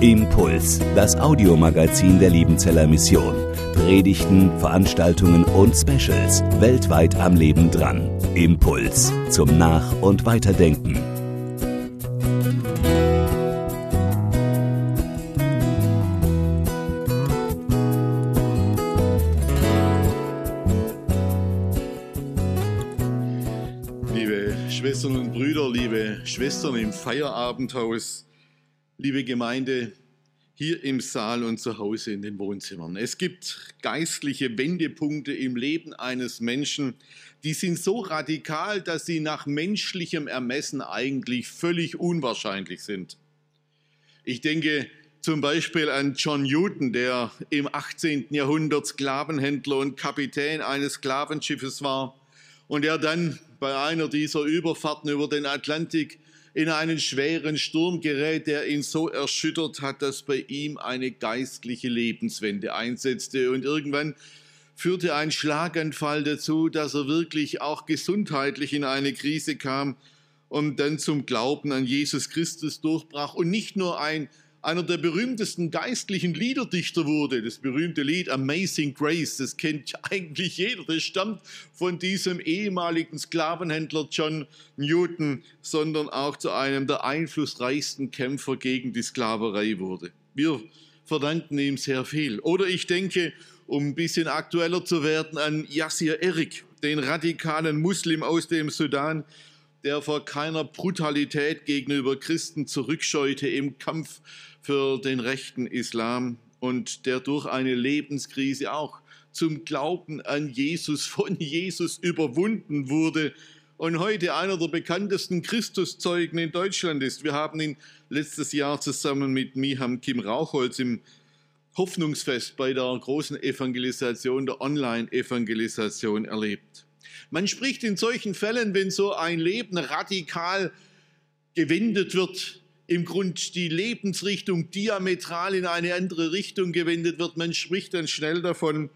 Impuls, das Audiomagazin der Liebenzeller Mission. Predigten, Veranstaltungen und Specials weltweit am Leben dran. Impuls zum Nach- und Weiterdenken. Liebe Schwestern und Brüder, liebe Schwestern im Feierabendhaus, liebe Gemeinde hier im Saal und zu Hause in den Wohnzimmern. Es gibt geistliche Wendepunkte im Leben eines Menschen, die sind so radikal, dass sie nach menschlichem Ermessen eigentlich völlig unwahrscheinlich sind. Ich denke zum Beispiel an John Newton, der im 18. Jahrhundert Sklavenhändler und Kapitän eines Sklavenschiffes war und er dann bei einer dieser Überfahrten über den Atlantik in einen schweren Sturm gerät, der ihn so erschüttert hat, dass bei ihm eine geistliche Lebenswende einsetzte. Und irgendwann führte ein Schlaganfall dazu, dass er wirklich auch gesundheitlich in eine Krise kam und dann zum Glauben an Jesus Christus durchbrach und nicht nur ein einer der berühmtesten geistlichen Liederdichter wurde. Das berühmte Lied Amazing Grace, das kennt eigentlich jeder. Das stammt von diesem ehemaligen Sklavenhändler John Newton, sondern auch zu einem der einflussreichsten Kämpfer gegen die Sklaverei wurde. Wir verdanken ihm sehr viel. Oder ich denke, um ein bisschen aktueller zu werden, an Yassir Erik, den radikalen Muslim aus dem Sudan, der vor keiner Brutalität gegenüber Christen zurückscheute im Kampf für den rechten Islam und der durch eine Lebenskrise auch zum Glauben an Jesus von Jesus überwunden wurde und heute einer der bekanntesten Christuszeugen in Deutschland ist. Wir haben ihn letztes Jahr zusammen mit Miham Kim Rauchholz im Hoffnungsfest bei der großen Evangelisation, der Online-Evangelisation erlebt. Man spricht in solchen Fällen, wenn so ein Leben radikal gewendet wird, im Grund die Lebensrichtung diametral in eine andere Richtung gewendet wird, man spricht dann schnell davon,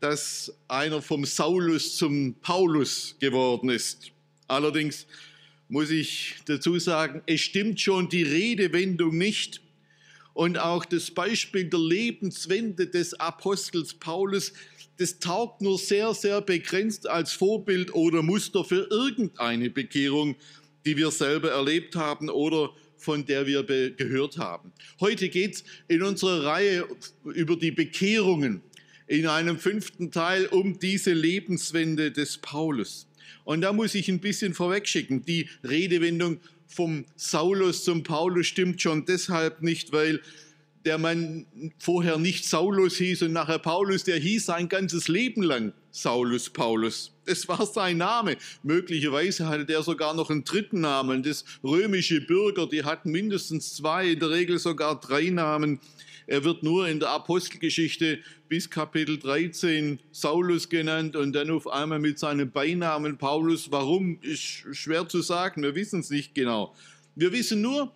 dass einer vom Saulus zum Paulus geworden ist. Allerdings muss ich dazu sagen, es stimmt schon die Redewendung nicht. Und auch das Beispiel der Lebenswende des Apostels Paulus, das taugt nur sehr, sehr begrenzt als Vorbild oder Muster für irgendeine Bekehrung, die wir selber erlebt haben oder von der wir gehört haben. Heute geht es in unserer Reihe über die Bekehrungen in einem fünften Teil um diese Lebenswende des Paulus. Und da muss ich ein bisschen vorwegschicken, die Redewendung vom Saulus zum Paulus stimmt schon deshalb nicht, weil der Mann vorher nicht Saulus hieß und nachher Paulus, der hieß sein ganzes Leben lang Saulus Paulus. Das war sein Name. Möglicherweise hatte der sogar noch einen dritten Namen. Das römische Bürger, die hatten mindestens zwei, in der Regel sogar drei Namen. Er wird nur in der Apostelgeschichte bis Kapitel 13 Saulus genannt und dann auf einmal mit seinem Beinamen Paulus. Warum, ist schwer zu sagen, wir wissen es nicht genau. Wir wissen nur,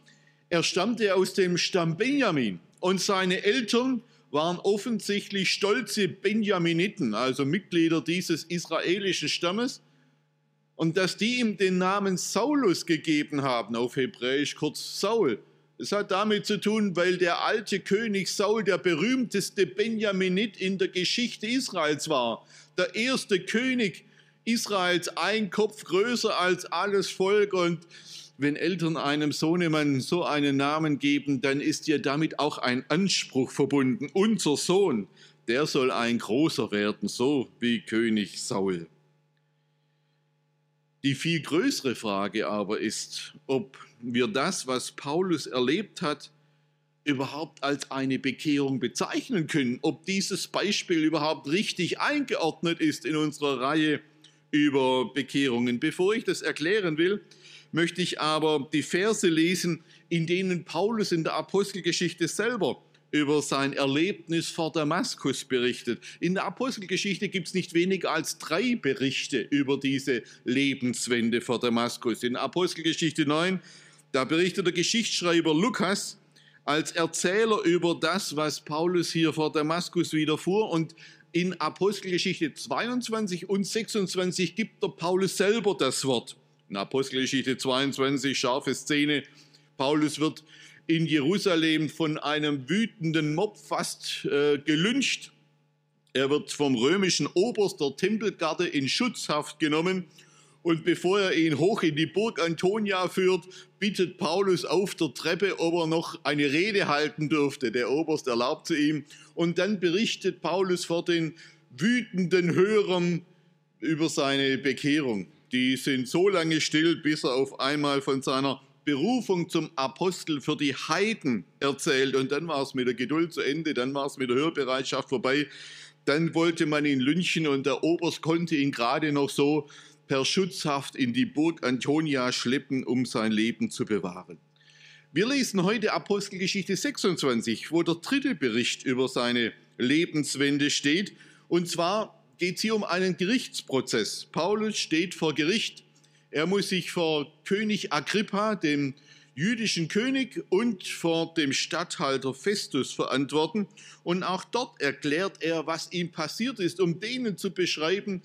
er stammte aus dem Stamm Benjamin und seine Eltern waren offensichtlich stolze Benjaminiten, also Mitglieder dieses israelischen Stammes. Und dass die ihm den Namen Saulus gegeben haben, auf Hebräisch kurz Saul, das hat damit zu tun, weil der alte König Saul der berühmteste Benjaminit in der Geschichte Israels war. Der erste König Israels, ein Kopf größer als alles Volk und wenn Eltern einem Sohnemann so einen Namen geben, dann ist ja damit auch ein Anspruch verbunden. Unser Sohn, der soll ein großer werden, so wie König Saul. Die viel größere Frage aber ist, ob wir das, was Paulus erlebt hat, überhaupt als eine Bekehrung bezeichnen können, ob dieses Beispiel überhaupt richtig eingeordnet ist in unserer Reihe über Bekehrungen. Bevor ich das erklären will, möchte ich aber die Verse lesen, in denen Paulus in der Apostelgeschichte selber über sein Erlebnis vor Damaskus berichtet. In der Apostelgeschichte gibt es nicht weniger als drei Berichte über diese Lebenswende vor Damaskus. In Apostelgeschichte 9, da berichtet der Geschichtsschreiber Lukas als Erzähler über das, was Paulus hier vor Damaskus widerfuhr. Und in Apostelgeschichte 22 und 26 gibt der Paulus selber das Wort. In Apostelgeschichte 22, scharfe Szene, Paulus wird in Jerusalem von einem wütenden Mob fast äh, gelyncht. Er wird vom römischen Oberst der Tempelgarde in Schutzhaft genommen und bevor er ihn hoch in die Burg Antonia führt, bittet Paulus auf der Treppe, ob er noch eine Rede halten dürfte. Der Oberst erlaubt sie ihm. Und dann berichtet Paulus vor den wütenden Hörern über seine Bekehrung. Die sind so lange still, bis er auf einmal von seiner Berufung zum Apostel für die Heiden erzählt. Und dann war es mit der Geduld zu Ende, dann war es mit der Hörbereitschaft vorbei. Dann wollte man ihn lynchen und der Oberst konnte ihn gerade noch so per Schutzhaft in die Burg Antonia schleppen, um sein Leben zu bewahren. Wir lesen heute Apostelgeschichte 26, wo der dritte Bericht über seine Lebenswende steht. Und zwar geht es hier um einen Gerichtsprozess. Paulus steht vor Gericht er muss sich vor König Agrippa, dem jüdischen König, und vor dem Statthalter Festus verantworten. Und auch dort erklärt er, was ihm passiert ist, um denen zu beschreiben,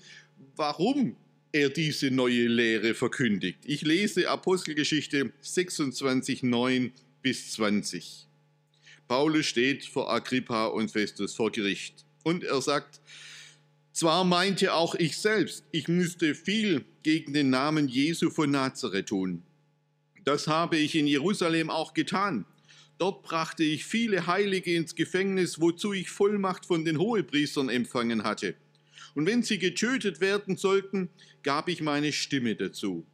warum er diese neue Lehre verkündigt. Ich lese Apostelgeschichte 26, 9 bis 20. Paulus steht vor Agrippa und Festus vor Gericht. Und er sagt, zwar meinte auch ich selbst, ich müsste viel gegen den Namen Jesu von Nazareth tun. Das habe ich in Jerusalem auch getan. Dort brachte ich viele Heilige ins Gefängnis, wozu ich Vollmacht von den Hohepriestern empfangen hatte. Und wenn sie getötet werden sollten, gab ich meine Stimme dazu.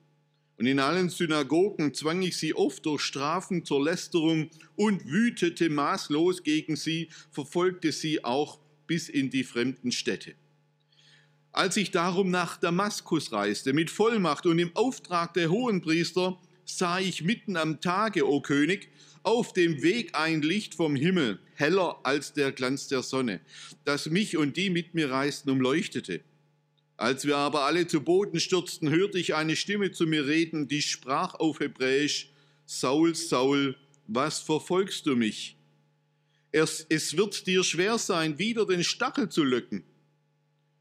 Und in allen Synagogen zwang ich sie oft durch Strafen zur Lästerung und wütete maßlos gegen sie, verfolgte sie auch bis in die fremden Städte. Als ich darum nach Damaskus reiste mit Vollmacht und im Auftrag der Hohenpriester, sah ich mitten am Tage, o König, auf dem Weg ein Licht vom Himmel, heller als der Glanz der Sonne, das mich und die mit mir reisten umleuchtete. Als wir aber alle zu Boden stürzten, hörte ich eine Stimme zu mir reden, die sprach auf Hebräisch, Saul, Saul, was verfolgst du mich? Es, es wird dir schwer sein, wieder den Stachel zu löcken.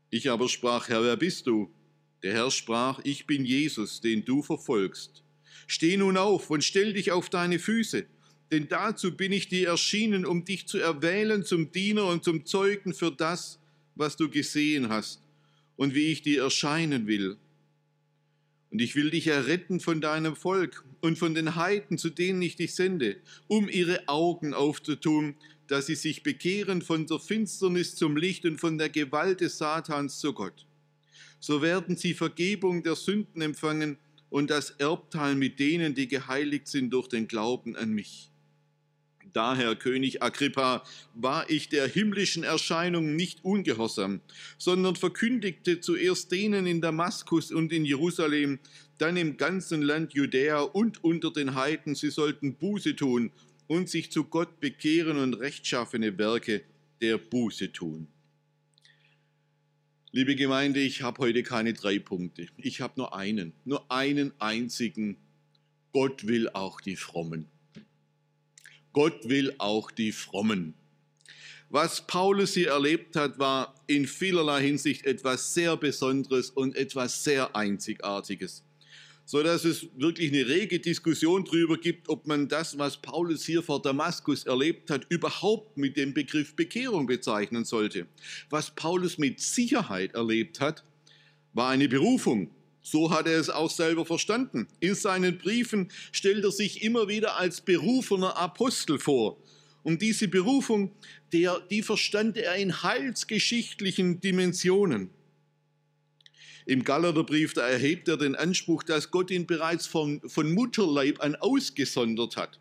Ich aber sprach, Herr, wer bist du? Der Herr sprach, ich bin Jesus, den du verfolgst. Steh nun auf und stell dich auf deine Füße, denn dazu bin ich dir erschienen, um dich zu erwählen zum Diener und zum Zeugen für das, was du gesehen hast und wie ich dir erscheinen will. Und ich will dich erretten von deinem Volk und von den Heiden, zu denen ich dich sende, um ihre Augen aufzutun, dass sie sich bekehren von der Finsternis zum Licht und von der Gewalt des Satans zu Gott. So werden sie Vergebung der Sünden empfangen und das Erbteil mit denen, die geheiligt sind durch den Glauben an mich. Daher, König Agrippa, war ich der himmlischen Erscheinung nicht ungehorsam, sondern verkündigte zuerst denen in Damaskus und in Jerusalem, dann im ganzen Land Judäa und unter den Heiden, sie sollten Buße tun und sich zu Gott bekehren und rechtschaffene Werke der Buße tun. Liebe Gemeinde, ich habe heute keine drei Punkte. Ich habe nur einen, nur einen einzigen. Gott will auch die Frommen. Gott will auch die Frommen. Was Paulus hier erlebt hat, war in vielerlei Hinsicht etwas sehr Besonderes und etwas sehr Einzigartiges so dass es wirklich eine rege Diskussion darüber gibt, ob man das, was Paulus hier vor Damaskus erlebt hat, überhaupt mit dem Begriff Bekehrung bezeichnen sollte. Was Paulus mit Sicherheit erlebt hat, war eine Berufung. So hat er es auch selber verstanden. In seinen Briefen stellt er sich immer wieder als berufener Apostel vor. Und diese Berufung, der, die verstand er in heilsgeschichtlichen Dimensionen. Im Galaterbrief, da erhebt er den Anspruch, dass Gott ihn bereits von, von Mutterleib an ausgesondert hat.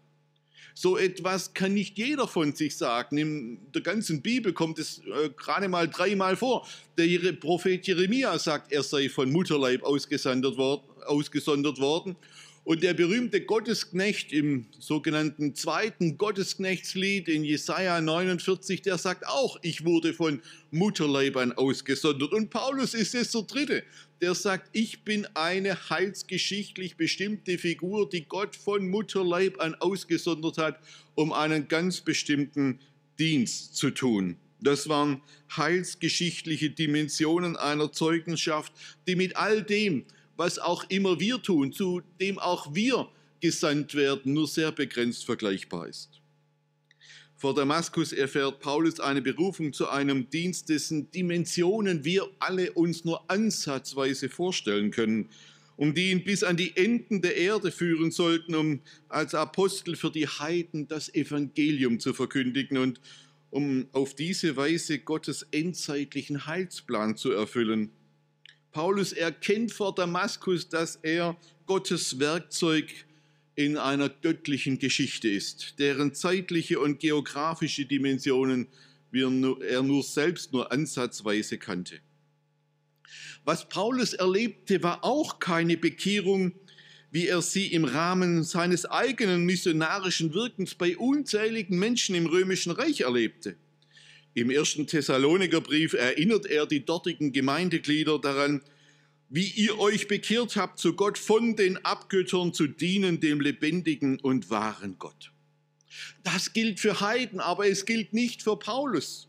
So etwas kann nicht jeder von sich sagen. In der ganzen Bibel kommt es äh, gerade mal dreimal vor. Der Prophet Jeremia sagt, er sei von Mutterleib ausgesondert, worden, ausgesondert worden. Und der berühmte Gottesknecht im sogenannten zweiten Gottesknechtslied in Jesaja 49, der sagt auch, ich wurde von Mutterleibern ausgesondert. Und Paulus ist jetzt der Dritte, der sagt, ich bin eine heilsgeschichtlich bestimmte Figur, die Gott von Mutterleib an ausgesondert hat, um einen ganz bestimmten Dienst zu tun. Das waren heilsgeschichtliche Dimensionen einer Zeugenschaft, die mit all dem, was auch immer wir tun, zu dem auch wir gesandt werden, nur sehr begrenzt vergleichbar ist. Vor Damaskus erfährt Paulus eine Berufung zu einem Dienst, dessen Dimensionen wir alle uns nur ansatzweise vorstellen können um die ihn bis an die Enden der Erde führen sollten, um als Apostel für die Heiden das Evangelium zu verkündigen und um auf diese Weise Gottes endzeitlichen Heilsplan zu erfüllen. Paulus erkennt vor Damaskus, dass er Gottes Werkzeug in einer göttlichen Geschichte ist, deren zeitliche und geografische Dimensionen er nur selbst nur ansatzweise kannte. Was Paulus erlebte, war auch keine Bekehrung, wie er sie im Rahmen seines eigenen missionarischen Wirkens bei unzähligen Menschen im römischen Reich erlebte. Im ersten Thessalonikerbrief erinnert er die dortigen Gemeindeglieder daran, wie ihr euch bekehrt habt zu Gott, von den Abgöttern zu dienen, dem lebendigen und wahren Gott. Das gilt für Heiden, aber es gilt nicht für Paulus.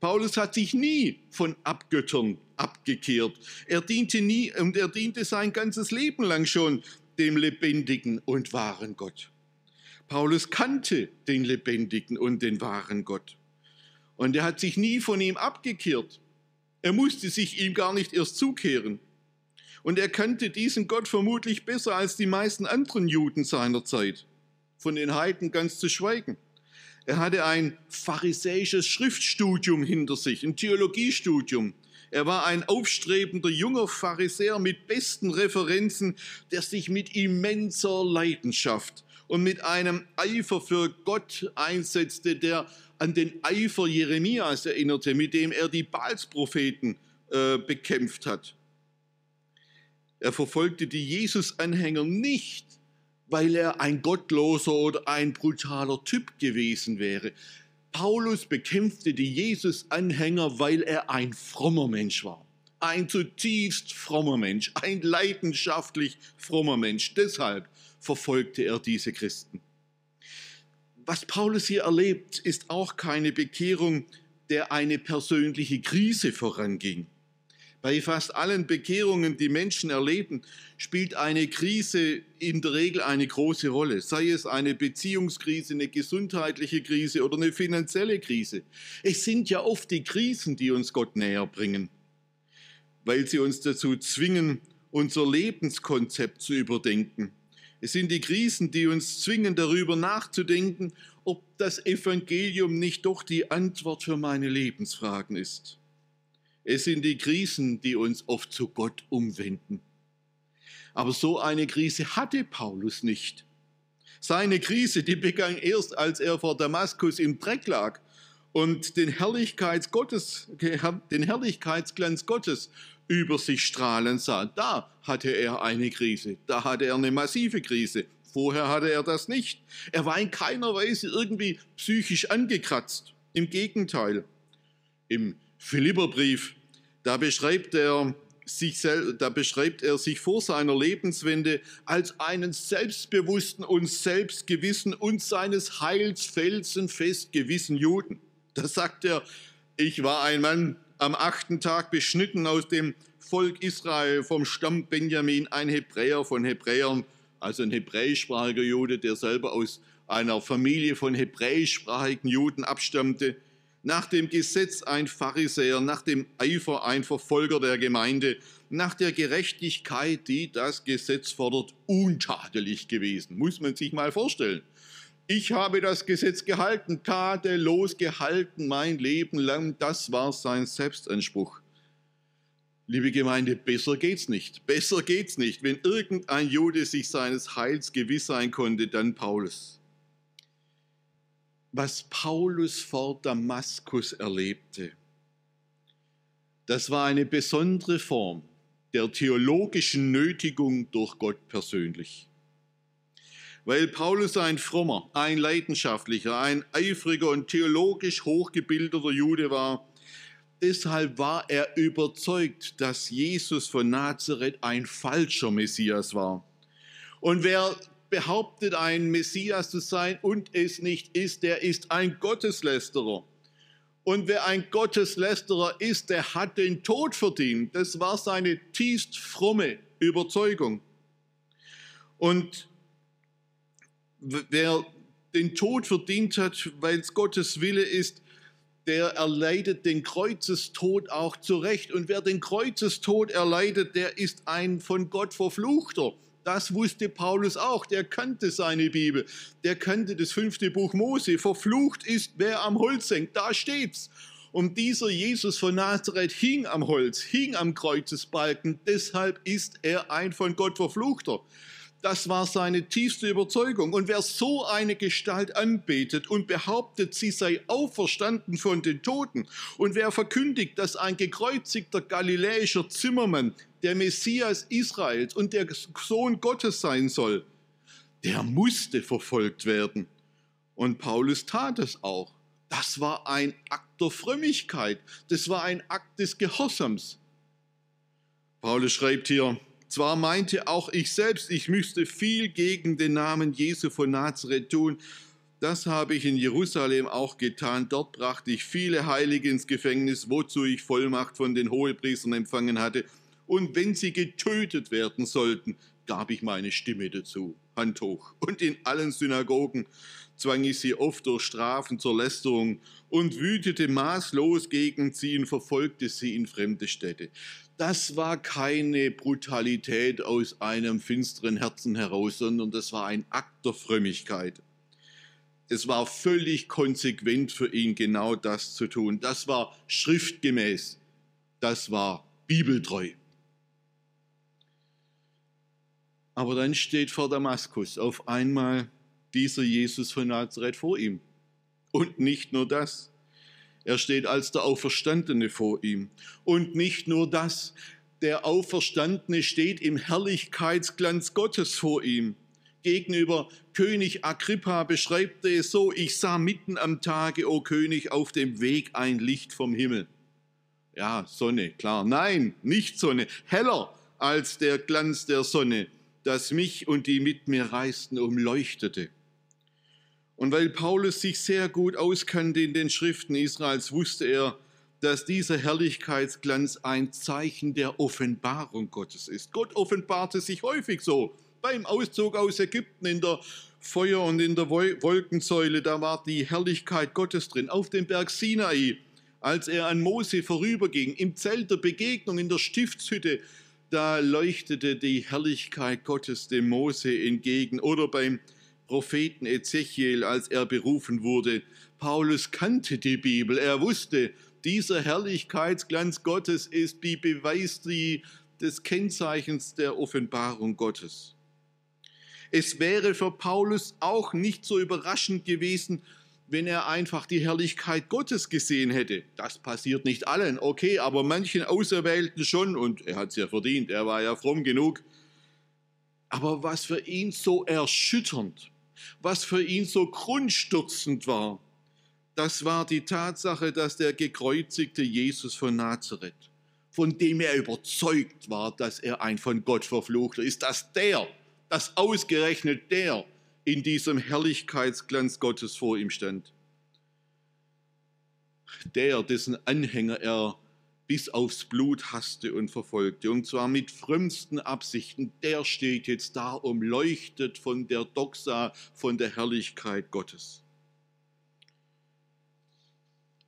Paulus hat sich nie von Abgöttern abgekehrt. Er diente nie und er diente sein ganzes Leben lang schon dem lebendigen und wahren Gott. Paulus kannte den lebendigen und den wahren Gott. Und er hat sich nie von ihm abgekehrt. Er musste sich ihm gar nicht erst zukehren. Und er kannte diesen Gott vermutlich besser als die meisten anderen Juden seiner Zeit, von den Heiden ganz zu schweigen. Er hatte ein pharisäisches Schriftstudium hinter sich, ein Theologiestudium. Er war ein aufstrebender junger Pharisäer mit besten Referenzen, der sich mit immenser Leidenschaft und mit einem Eifer für Gott einsetzte, der an den Eifer Jeremias erinnerte, mit dem er die Balspropheten äh, bekämpft hat. Er verfolgte die Jesus-Anhänger nicht, weil er ein gottloser oder ein brutaler Typ gewesen wäre. Paulus bekämpfte die Jesus-Anhänger, weil er ein frommer Mensch war. Ein zutiefst frommer Mensch, ein leidenschaftlich frommer Mensch. Deshalb verfolgte er diese Christen was Paulus hier erlebt, ist auch keine Bekehrung, der eine persönliche Krise voranging. Bei fast allen Bekehrungen, die Menschen erleben, spielt eine Krise in der Regel eine große Rolle, sei es eine Beziehungskrise, eine gesundheitliche Krise oder eine finanzielle Krise. Es sind ja oft die Krisen, die uns Gott näher bringen, weil sie uns dazu zwingen, unser Lebenskonzept zu überdenken es sind die Krisen, die uns zwingen, darüber nachzudenken, ob das Evangelium nicht doch die Antwort für meine Lebensfragen ist. Es sind die Krisen, die uns oft zu Gott umwenden. Aber so eine Krise hatte Paulus nicht. Seine Krise, die begann erst, als er vor Damaskus im Dreck lag und den, Herrlichkeits Gottes, den Herrlichkeitsglanz Gottes über sich strahlen sah. Da hatte er eine Krise, da hatte er eine massive Krise. Vorher hatte er das nicht. Er war in keiner Weise irgendwie psychisch angekratzt. Im Gegenteil. Im Philipperbrief, da beschreibt er sich, da beschreibt er sich vor seiner Lebenswende als einen selbstbewussten und selbstgewissen und seines Heils felsenfest gewissen Juden. Da sagt er, ich war ein Mann am achten Tag beschnitten aus dem Volk Israel vom Stamm Benjamin, ein Hebräer von Hebräern, also ein hebräischsprachiger Jude, der selber aus einer Familie von hebräischsprachigen Juden abstammte, nach dem Gesetz ein Pharisäer, nach dem Eifer ein Verfolger der Gemeinde, nach der Gerechtigkeit, die das Gesetz fordert, untadelig gewesen. Muss man sich mal vorstellen. Ich habe das Gesetz gehalten, tadellos gehalten, mein Leben lang. Das war sein Selbstanspruch. Liebe Gemeinde, besser geht's nicht. Besser geht's nicht. Wenn irgendein Jude sich seines Heils gewiss sein konnte, dann Paulus. Was Paulus vor Damaskus erlebte, das war eine besondere Form der theologischen Nötigung durch Gott persönlich weil Paulus ein frommer, ein leidenschaftlicher, ein eifriger und theologisch hochgebildeter Jude war. Deshalb war er überzeugt, dass Jesus von Nazareth ein falscher Messias war. Und wer behauptet, ein Messias zu sein und es nicht ist, der ist ein Gotteslästerer. Und wer ein Gotteslästerer ist, der hat den Tod verdient. Das war seine tiefst fromme Überzeugung. Und wer den Tod verdient hat, weil es Gottes Wille ist, der erleidet den Kreuzestod auch zurecht. Und wer den Kreuzestod erleidet, der ist ein von Gott verfluchter. Das wusste Paulus auch. Der kannte seine Bibel. Der kannte das fünfte Buch Mose. Verflucht ist, wer am Holz hängt. Da steht's. Und dieser Jesus von Nazareth hing am Holz, hing am Kreuzesbalken. Deshalb ist er ein von Gott verfluchter. Das war seine tiefste Überzeugung. Und wer so eine Gestalt anbetet und behauptet, sie sei auferstanden von den Toten, und wer verkündigt, dass ein gekreuzigter galiläischer Zimmermann der Messias Israels und der Sohn Gottes sein soll, der musste verfolgt werden. Und Paulus tat es auch. Das war ein Akt der Frömmigkeit. Das war ein Akt des Gehorsams. Paulus schreibt hier, zwar meinte auch ich selbst, ich müsste viel gegen den Namen Jesu von Nazareth tun. Das habe ich in Jerusalem auch getan. Dort brachte ich viele Heilige ins Gefängnis, wozu ich Vollmacht von den Hohepriestern empfangen hatte. Und wenn sie getötet werden sollten, gab ich meine Stimme dazu. Hand hoch. Und in allen Synagogen zwang ich sie oft durch Strafen zur Lästerung und wütete maßlos gegen sie und verfolgte sie in fremde Städte das war keine Brutalität aus einem finsteren Herzen heraus, sondern das war ein Akt der Frömmigkeit. Es war völlig konsequent für ihn, genau das zu tun. Das war schriftgemäß. Das war bibeltreu. Aber dann steht vor Damaskus auf einmal dieser Jesus von Nazareth vor ihm. Und nicht nur das. Er steht als der Auferstandene vor ihm. Und nicht nur das, der Auferstandene steht im Herrlichkeitsglanz Gottes vor ihm. Gegenüber König Agrippa beschreibt er es so, ich sah mitten am Tage, o König, auf dem Weg ein Licht vom Himmel. Ja, Sonne, klar. Nein, nicht Sonne, heller als der Glanz der Sonne, das mich und die mit mir reisten umleuchtete. Und weil Paulus sich sehr gut auskannte in den Schriften Israels, wusste er, dass dieser Herrlichkeitsglanz ein Zeichen der Offenbarung Gottes ist. Gott offenbarte sich häufig so. Beim Auszug aus Ägypten in der Feuer- und in der Wolkensäule, da war die Herrlichkeit Gottes drin. Auf dem Berg Sinai, als er an Mose vorüberging, im Zelt der Begegnung in der Stiftshütte, da leuchtete die Herrlichkeit Gottes dem Mose entgegen. Oder beim Propheten Ezechiel, als er berufen wurde. Paulus kannte die Bibel. Er wusste, dieser Herrlichkeitsglanz Gottes ist die Beweis des Kennzeichens der Offenbarung Gottes. Es wäre für Paulus auch nicht so überraschend gewesen, wenn er einfach die Herrlichkeit Gottes gesehen hätte. Das passiert nicht allen, okay, aber manchen Auserwählten schon und er hat es ja verdient, er war ja fromm genug. Aber was für ihn so erschütternd, was für ihn so grundstürzend war, das war die Tatsache, dass der gekreuzigte Jesus von Nazareth, von dem er überzeugt war, dass er ein von Gott verfluchter ist, dass der, dass ausgerechnet der in diesem Herrlichkeitsglanz Gottes vor ihm stand. Der, dessen Anhänger er bis aufs Blut hasste und verfolgte, und zwar mit frömmsten Absichten, der steht jetzt da, umleuchtet von der Doxa, von der Herrlichkeit Gottes.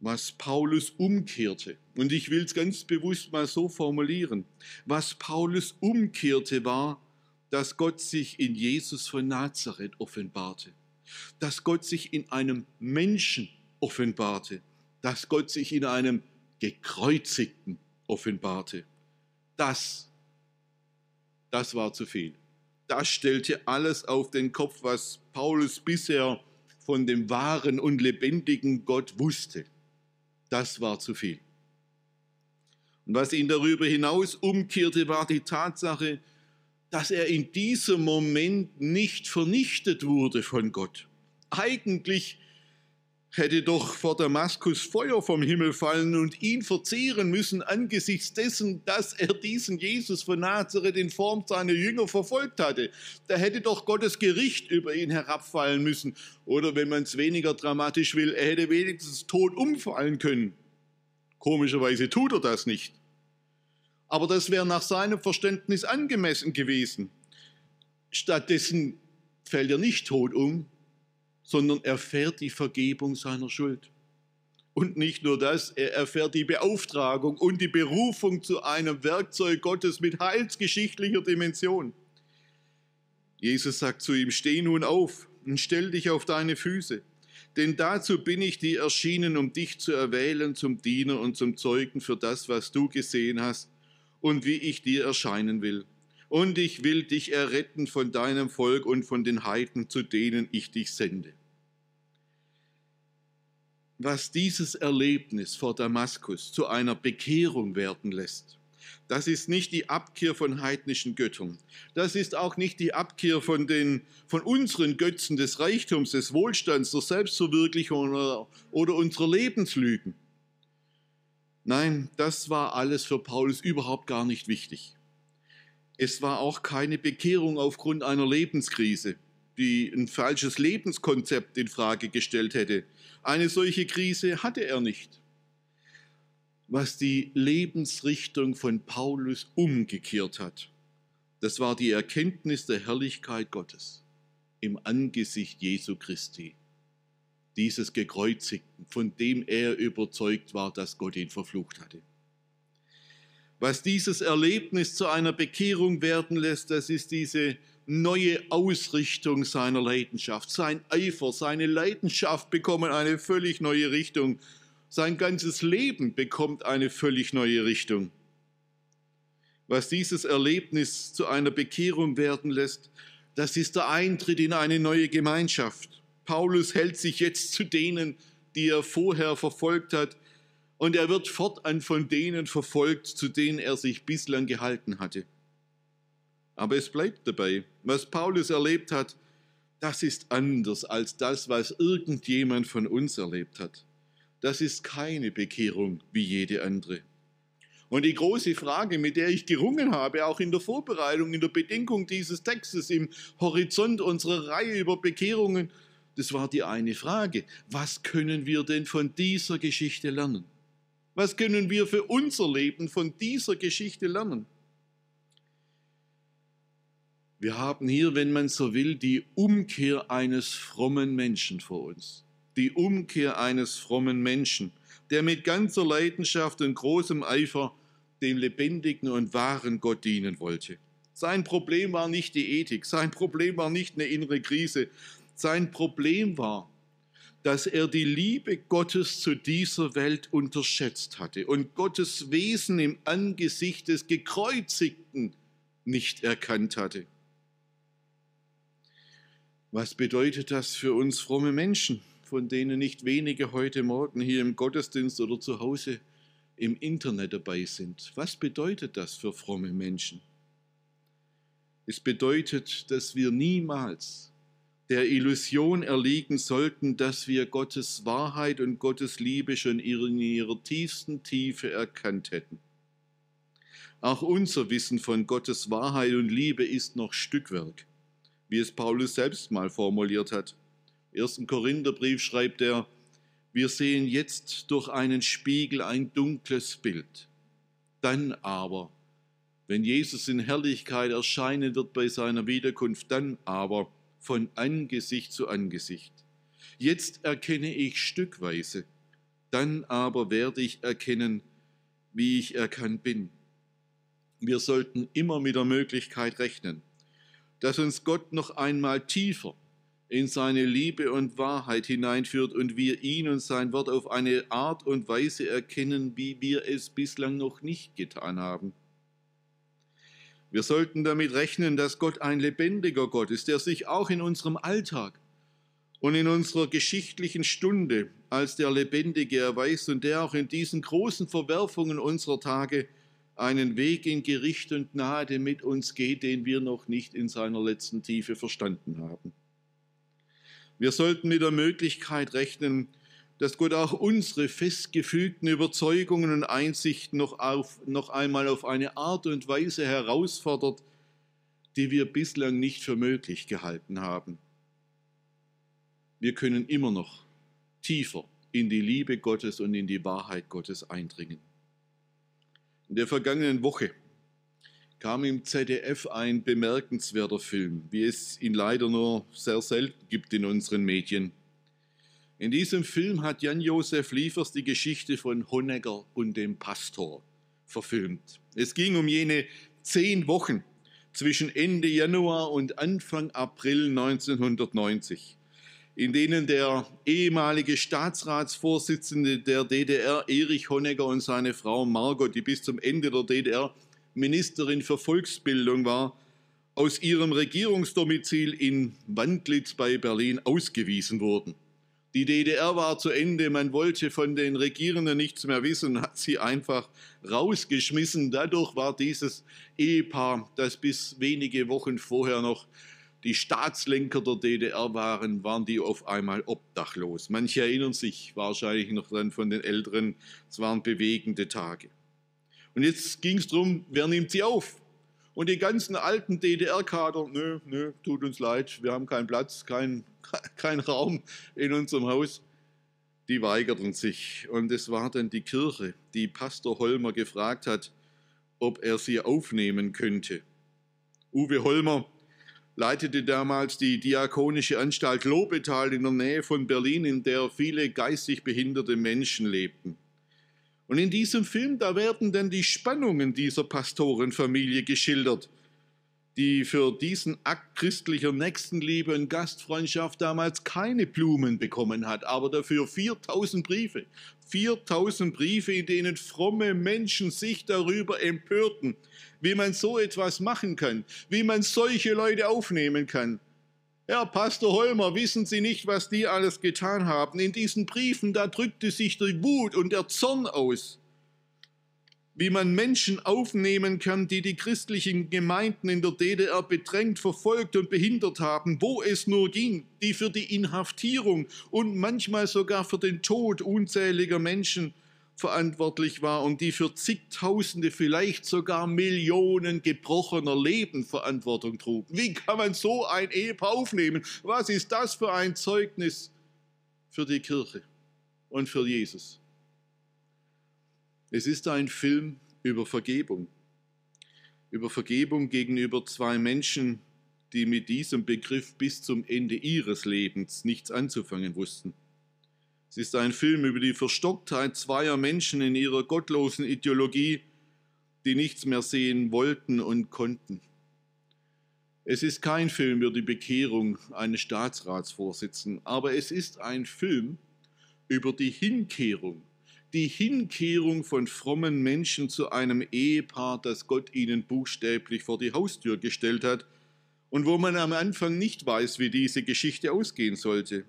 Was Paulus umkehrte, und ich will es ganz bewusst mal so formulieren, was Paulus umkehrte war, dass Gott sich in Jesus von Nazareth offenbarte, dass Gott sich in einem Menschen offenbarte, dass Gott sich in einem Gekreuzigten offenbarte. Das, das war zu viel. Das stellte alles auf den Kopf, was Paulus bisher von dem wahren und lebendigen Gott wusste. Das war zu viel. Und was ihn darüber hinaus umkehrte, war die Tatsache, dass er in diesem Moment nicht vernichtet wurde von Gott. Eigentlich hätte doch vor Damaskus Feuer vom Himmel fallen und ihn verzehren müssen angesichts dessen, dass er diesen Jesus von Nazareth in Form seiner Jünger verfolgt hatte. Da hätte doch Gottes Gericht über ihn herabfallen müssen. Oder wenn man es weniger dramatisch will, er hätte wenigstens tot umfallen können. Komischerweise tut er das nicht. Aber das wäre nach seinem Verständnis angemessen gewesen. Stattdessen fällt er nicht tot um, sondern erfährt die Vergebung seiner Schuld. Und nicht nur das, er erfährt die Beauftragung und die Berufung zu einem Werkzeug Gottes mit heilsgeschichtlicher Dimension. Jesus sagt zu ihm, steh nun auf und stell dich auf deine Füße, denn dazu bin ich dir erschienen, um dich zu erwählen zum Diener und zum Zeugen für das, was du gesehen hast und wie ich dir erscheinen will. Und ich will dich erretten von deinem Volk und von den Heiden, zu denen ich dich sende was dieses Erlebnis vor Damaskus zu einer Bekehrung werden lässt. Das ist nicht die Abkehr von heidnischen Göttern. Das ist auch nicht die Abkehr von, den, von unseren Götzen des Reichtums, des Wohlstands, der Selbstverwirklichung oder, oder unserer Lebenslügen. Nein, das war alles für Paulus überhaupt gar nicht wichtig. Es war auch keine Bekehrung aufgrund einer Lebenskrise, die ein falsches Lebenskonzept in Frage gestellt hätte, eine solche Krise hatte er nicht. Was die Lebensrichtung von Paulus umgekehrt hat, das war die Erkenntnis der Herrlichkeit Gottes im Angesicht Jesu Christi, dieses Gekreuzigten, von dem er überzeugt war, dass Gott ihn verflucht hatte. Was dieses Erlebnis zu einer Bekehrung werden lässt, das ist diese neue Ausrichtung seiner Leidenschaft. Sein Eifer, seine Leidenschaft bekommen eine völlig neue Richtung. Sein ganzes Leben bekommt eine völlig neue Richtung. Was dieses Erlebnis zu einer Bekehrung werden lässt, das ist der Eintritt in eine neue Gemeinschaft. Paulus hält sich jetzt zu denen, die er vorher verfolgt hat, und er wird fortan von denen verfolgt, zu denen er sich bislang gehalten hatte. Aber es bleibt dabei, was Paulus erlebt hat, das ist anders als das, was irgendjemand von uns erlebt hat. Das ist keine Bekehrung wie jede andere. Und die große Frage, mit der ich gerungen habe, auch in der Vorbereitung, in der Bedenkung dieses Textes, im Horizont unserer Reihe über Bekehrungen, das war die eine Frage. Was können wir denn von dieser Geschichte lernen? Was können wir für unser Leben von dieser Geschichte lernen? Wir haben hier, wenn man so will, die Umkehr eines frommen Menschen vor uns. Die Umkehr eines frommen Menschen, der mit ganzer Leidenschaft und großem Eifer dem lebendigen und wahren Gott dienen wollte. Sein Problem war nicht die Ethik, sein Problem war nicht eine innere Krise, sein Problem war, dass er die Liebe Gottes zu dieser Welt unterschätzt hatte und Gottes Wesen im Angesicht des Gekreuzigten nicht erkannt hatte. Was bedeutet das für uns fromme Menschen, von denen nicht wenige heute Morgen hier im Gottesdienst oder zu Hause im Internet dabei sind? Was bedeutet das für fromme Menschen? Es bedeutet, dass wir niemals der Illusion erliegen sollten, dass wir Gottes Wahrheit und Gottes Liebe schon in ihrer tiefsten Tiefe erkannt hätten. Auch unser Wissen von Gottes Wahrheit und Liebe ist noch Stückwerk wie es Paulus selbst mal formuliert hat. Im 1. Korintherbrief schreibt er, wir sehen jetzt durch einen Spiegel ein dunkles Bild. Dann aber, wenn Jesus in Herrlichkeit erscheinen wird bei seiner Wiederkunft, dann aber von Angesicht zu Angesicht. Jetzt erkenne ich stückweise, dann aber werde ich erkennen, wie ich erkannt bin. Wir sollten immer mit der Möglichkeit rechnen, dass uns Gott noch einmal tiefer in seine Liebe und Wahrheit hineinführt und wir ihn und sein Wort auf eine Art und Weise erkennen, wie wir es bislang noch nicht getan haben. Wir sollten damit rechnen, dass Gott ein lebendiger Gott ist, der sich auch in unserem Alltag und in unserer geschichtlichen Stunde als der Lebendige erweist und der auch in diesen großen Verwerfungen unserer Tage einen Weg in Gericht und Gnade mit uns geht, den wir noch nicht in seiner letzten Tiefe verstanden haben. Wir sollten mit der Möglichkeit rechnen, dass Gott auch unsere festgefügten Überzeugungen und Einsichten noch, auf, noch einmal auf eine Art und Weise herausfordert, die wir bislang nicht für möglich gehalten haben. Wir können immer noch tiefer in die Liebe Gottes und in die Wahrheit Gottes eindringen. In der vergangenen Woche kam im ZDF ein bemerkenswerter Film, wie es ihn leider nur sehr selten gibt in unseren Medien. In diesem Film hat Jan-Josef Liefers die Geschichte von Honegger und dem Pastor verfilmt. Es ging um jene zehn Wochen zwischen Ende Januar und Anfang April 1990, in denen der ehemalige Staatsratsvorsitzende der DDR, Erich Honegger, und seine Frau Margot, die bis zum Ende der DDR Ministerin für Volksbildung war, aus ihrem Regierungsdomizil in Wandlitz bei Berlin ausgewiesen wurden. Die DDR war zu Ende, man wollte von den Regierenden nichts mehr wissen, hat sie einfach rausgeschmissen. Dadurch war dieses Ehepaar, das bis wenige Wochen vorher noch die Staatslenker der DDR waren, waren die auf einmal obdachlos. Manche erinnern sich wahrscheinlich noch dran von den Älteren, es waren bewegende Tage. Und jetzt ging es darum, wer nimmt sie auf? Und die ganzen alten DDR-Kader, nö, nö, tut uns leid, wir haben keinen Platz, keinen kein Raum in unserem Haus, die weigerten sich. Und es war dann die Kirche, die Pastor Holmer gefragt hat, ob er sie aufnehmen könnte. Uwe Holmer leitete damals die diakonische Anstalt Lobetal in der Nähe von Berlin, in der viele geistig behinderte Menschen lebten. Und in diesem Film, da werden dann die Spannungen dieser Pastorenfamilie geschildert, die für diesen Akt christlicher Nächstenliebe und Gastfreundschaft damals keine Blumen bekommen hat, aber dafür 4000 Briefe. 4000 Briefe, in denen fromme Menschen sich darüber empörten, wie man so etwas machen kann, wie man solche Leute aufnehmen kann. Herr Pastor Holmer, wissen Sie nicht, was die alles getan haben? In diesen Briefen, da drückte sich die Wut und der Zorn aus. Wie man Menschen aufnehmen kann, die die christlichen Gemeinden in der DDR bedrängt, verfolgt und behindert haben, wo es nur ging, die für die Inhaftierung und manchmal sogar für den Tod unzähliger Menschen verantwortlich war und die für zigtausende, vielleicht sogar Millionen gebrochener Leben Verantwortung trug. Wie kann man so ein Ehepaar aufnehmen? Was ist das für ein Zeugnis für die Kirche und für Jesus? Es ist ein Film über Vergebung. Über Vergebung gegenüber zwei Menschen, die mit diesem Begriff bis zum Ende ihres Lebens nichts anzufangen wussten. Es ist ein Film über die Verstocktheit zweier Menschen in ihrer gottlosen Ideologie, die nichts mehr sehen wollten und konnten. Es ist kein Film über die Bekehrung eines Staatsratsvorsitzenden, aber es ist ein Film über die Hinkehrung, die Hinkehrung von frommen Menschen zu einem Ehepaar, das Gott ihnen buchstäblich vor die Haustür gestellt hat und wo man am Anfang nicht weiß, wie diese Geschichte ausgehen sollte.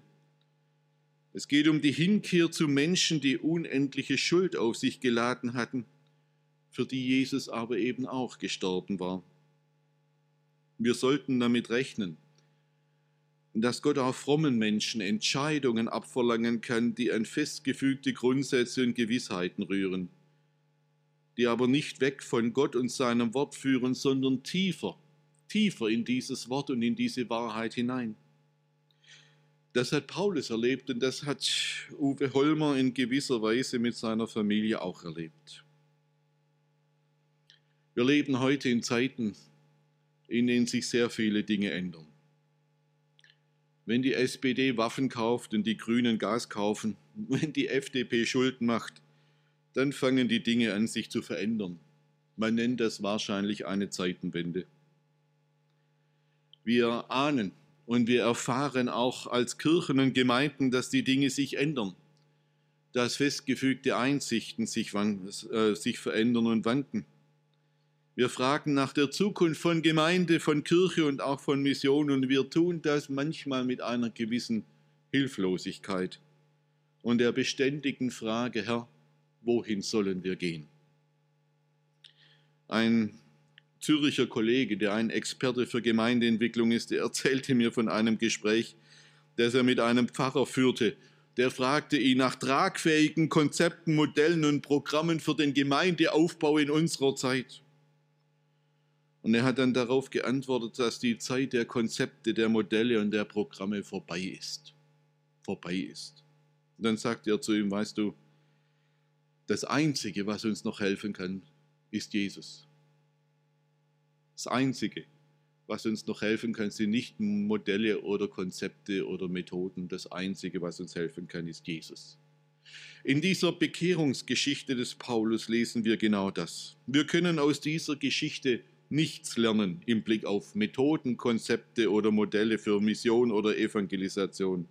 Es geht um die Hinkehr zu Menschen, die unendliche Schuld auf sich geladen hatten, für die Jesus aber eben auch gestorben war. Wir sollten damit rechnen, dass Gott auch frommen Menschen Entscheidungen abverlangen kann, die an festgefügte Grundsätze und Gewissheiten rühren, die aber nicht weg von Gott und seinem Wort führen, sondern tiefer, tiefer in dieses Wort und in diese Wahrheit hinein. Das hat Paulus erlebt und das hat Uwe Holmer in gewisser Weise mit seiner Familie auch erlebt. Wir leben heute in Zeiten, in denen sich sehr viele Dinge ändern. Wenn die SPD Waffen kauft und die Grünen Gas kaufen, wenn die FDP Schulden macht, dann fangen die Dinge an, sich zu verändern. Man nennt das wahrscheinlich eine Zeitenwende. Wir ahnen, und wir erfahren auch als Kirchen und Gemeinden, dass die Dinge sich ändern, dass festgefügte Einsichten sich, äh, sich verändern und wanken. Wir fragen nach der Zukunft von Gemeinde, von Kirche und auch von Mission und wir tun das manchmal mit einer gewissen Hilflosigkeit und der beständigen Frage, Herr, wohin sollen wir gehen? Ein Züricher Kollege, der ein Experte für Gemeindeentwicklung ist, der erzählte mir von einem Gespräch, das er mit einem Pfarrer führte. Der fragte ihn nach tragfähigen Konzepten, Modellen und Programmen für den Gemeindeaufbau in unserer Zeit. Und er hat dann darauf geantwortet, dass die Zeit der Konzepte, der Modelle und der Programme vorbei ist. Vorbei ist. Und dann sagt er zu ihm, weißt du, das Einzige, was uns noch helfen kann, ist Jesus. Das Einzige, was uns noch helfen kann, sind nicht Modelle oder Konzepte oder Methoden. Das Einzige, was uns helfen kann, ist Jesus. In dieser Bekehrungsgeschichte des Paulus lesen wir genau das. Wir können aus dieser Geschichte nichts lernen im Blick auf Methoden, Konzepte oder Modelle für Mission oder Evangelisation.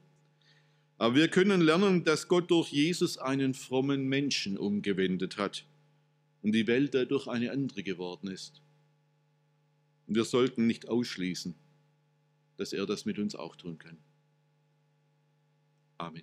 Aber wir können lernen, dass Gott durch Jesus einen frommen Menschen umgewendet hat und die Welt dadurch eine andere geworden ist. Und wir sollten nicht ausschließen, dass er das mit uns auch tun kann. Amen.